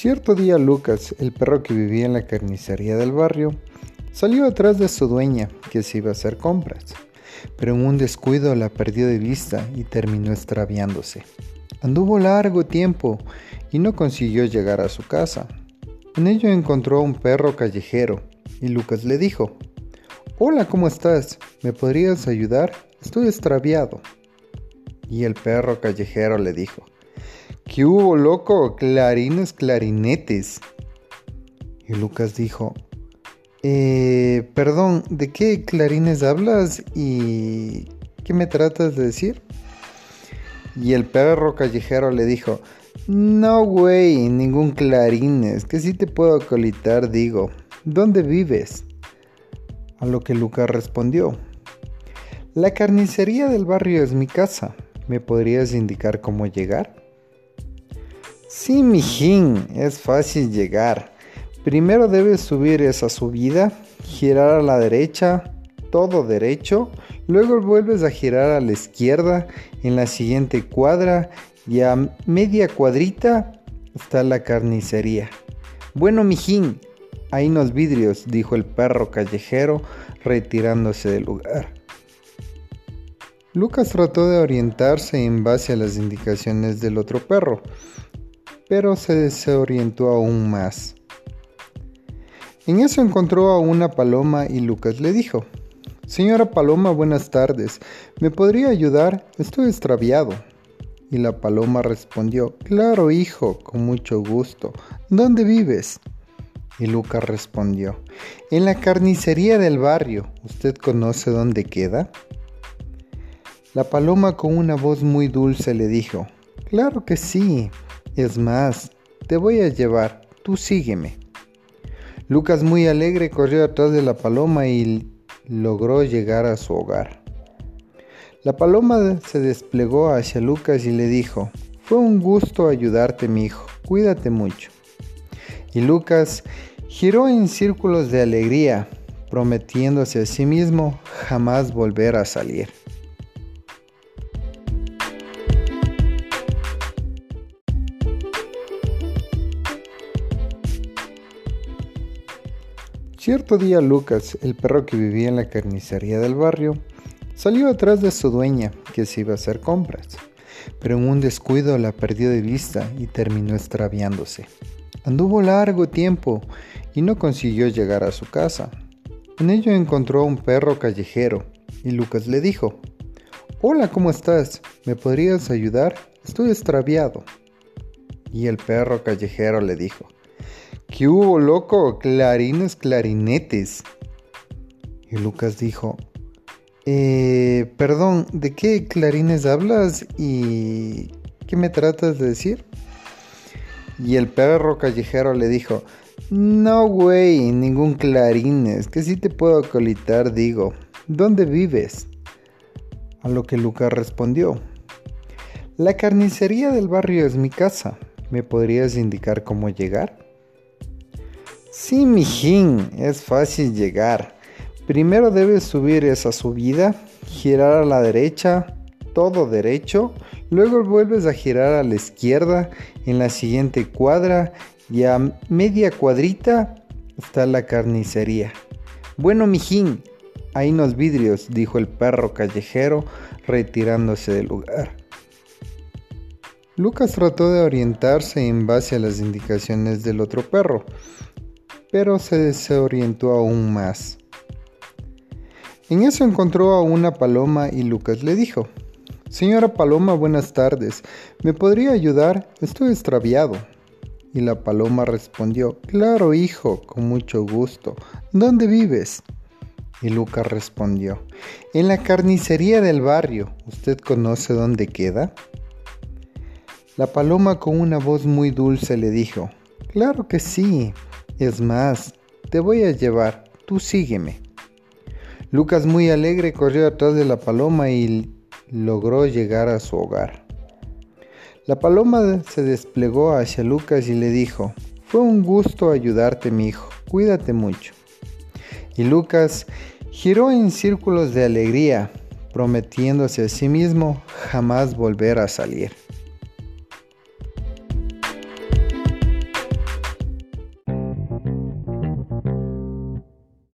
Cierto día Lucas, el perro que vivía en la carnicería del barrio, salió atrás de su dueña, que se iba a hacer compras, pero en un descuido la perdió de vista y terminó extraviándose. Anduvo largo tiempo y no consiguió llegar a su casa. En ello encontró a un perro callejero y Lucas le dijo, Hola, ¿cómo estás? ¿Me podrías ayudar? Estoy extraviado. Y el perro callejero le dijo, ¿Qué hubo, loco? Clarines, clarinetes. Y Lucas dijo, eh, perdón, ¿de qué clarines hablas y qué me tratas de decir? Y el perro callejero le dijo, no, güey, ningún clarines, que si te puedo acolitar, digo, ¿dónde vives? A lo que Lucas respondió, la carnicería del barrio es mi casa, ¿me podrías indicar cómo llegar? Sí, mijín, es fácil llegar. Primero debes subir esa subida, girar a la derecha, todo derecho, luego vuelves a girar a la izquierda en la siguiente cuadra y a media cuadrita está la carnicería. Bueno, mijín, hay unos vidrios, dijo el perro callejero retirándose del lugar. Lucas trató de orientarse en base a las indicaciones del otro perro, pero se desorientó aún más. En eso encontró a una paloma y Lucas le dijo, Señora Paloma, buenas tardes, ¿me podría ayudar? Estoy extraviado. Y la paloma respondió, Claro, hijo, con mucho gusto. ¿Dónde vives? Y Lucas respondió, En la carnicería del barrio. ¿Usted conoce dónde queda? La paloma con una voz muy dulce le dijo, Claro que sí, es más, te voy a llevar, tú sígueme. Lucas muy alegre corrió atrás de la paloma y logró llegar a su hogar. La paloma se desplegó hacia Lucas y le dijo, fue un gusto ayudarte mi hijo, cuídate mucho. Y Lucas giró en círculos de alegría, prometiéndose a sí mismo jamás volver a salir. Cierto día Lucas, el perro que vivía en la carnicería del barrio, salió atrás de su dueña, que se iba a hacer compras, pero en un descuido la perdió de vista y terminó extraviándose. Anduvo largo tiempo y no consiguió llegar a su casa. En ello encontró a un perro callejero y Lucas le dijo, Hola, ¿cómo estás? ¿Me podrías ayudar? Estoy extraviado. Y el perro callejero le dijo, ¿Qué hubo, loco? Clarines, clarinetes. Y Lucas dijo, eh, perdón, ¿de qué clarines hablas y qué me tratas de decir? Y el perro callejero le dijo, no, güey, ningún clarines, que si te puedo acolitar, digo, ¿dónde vives? A lo que Lucas respondió, la carnicería del barrio es mi casa, ¿me podrías indicar cómo llegar? Sí, mijín, es fácil llegar. Primero debes subir esa subida, girar a la derecha, todo derecho, luego vuelves a girar a la izquierda en la siguiente cuadra y a media cuadrita está la carnicería. Bueno, mijín, hay unos vidrios, dijo el perro callejero retirándose del lugar. Lucas trató de orientarse en base a las indicaciones del otro perro, pero se desorientó aún más. En eso encontró a una paloma y Lucas le dijo, Señora Paloma, buenas tardes, ¿me podría ayudar? Estoy extraviado. Y la paloma respondió, Claro, hijo, con mucho gusto. ¿Dónde vives? Y Lucas respondió, En la carnicería del barrio. ¿Usted conoce dónde queda? La paloma con una voz muy dulce le dijo, Claro que sí, es más, te voy a llevar, tú sígueme. Lucas muy alegre corrió atrás de la paloma y logró llegar a su hogar. La paloma se desplegó hacia Lucas y le dijo, fue un gusto ayudarte mi hijo, cuídate mucho. Y Lucas giró en círculos de alegría, prometiéndose a sí mismo jamás volver a salir.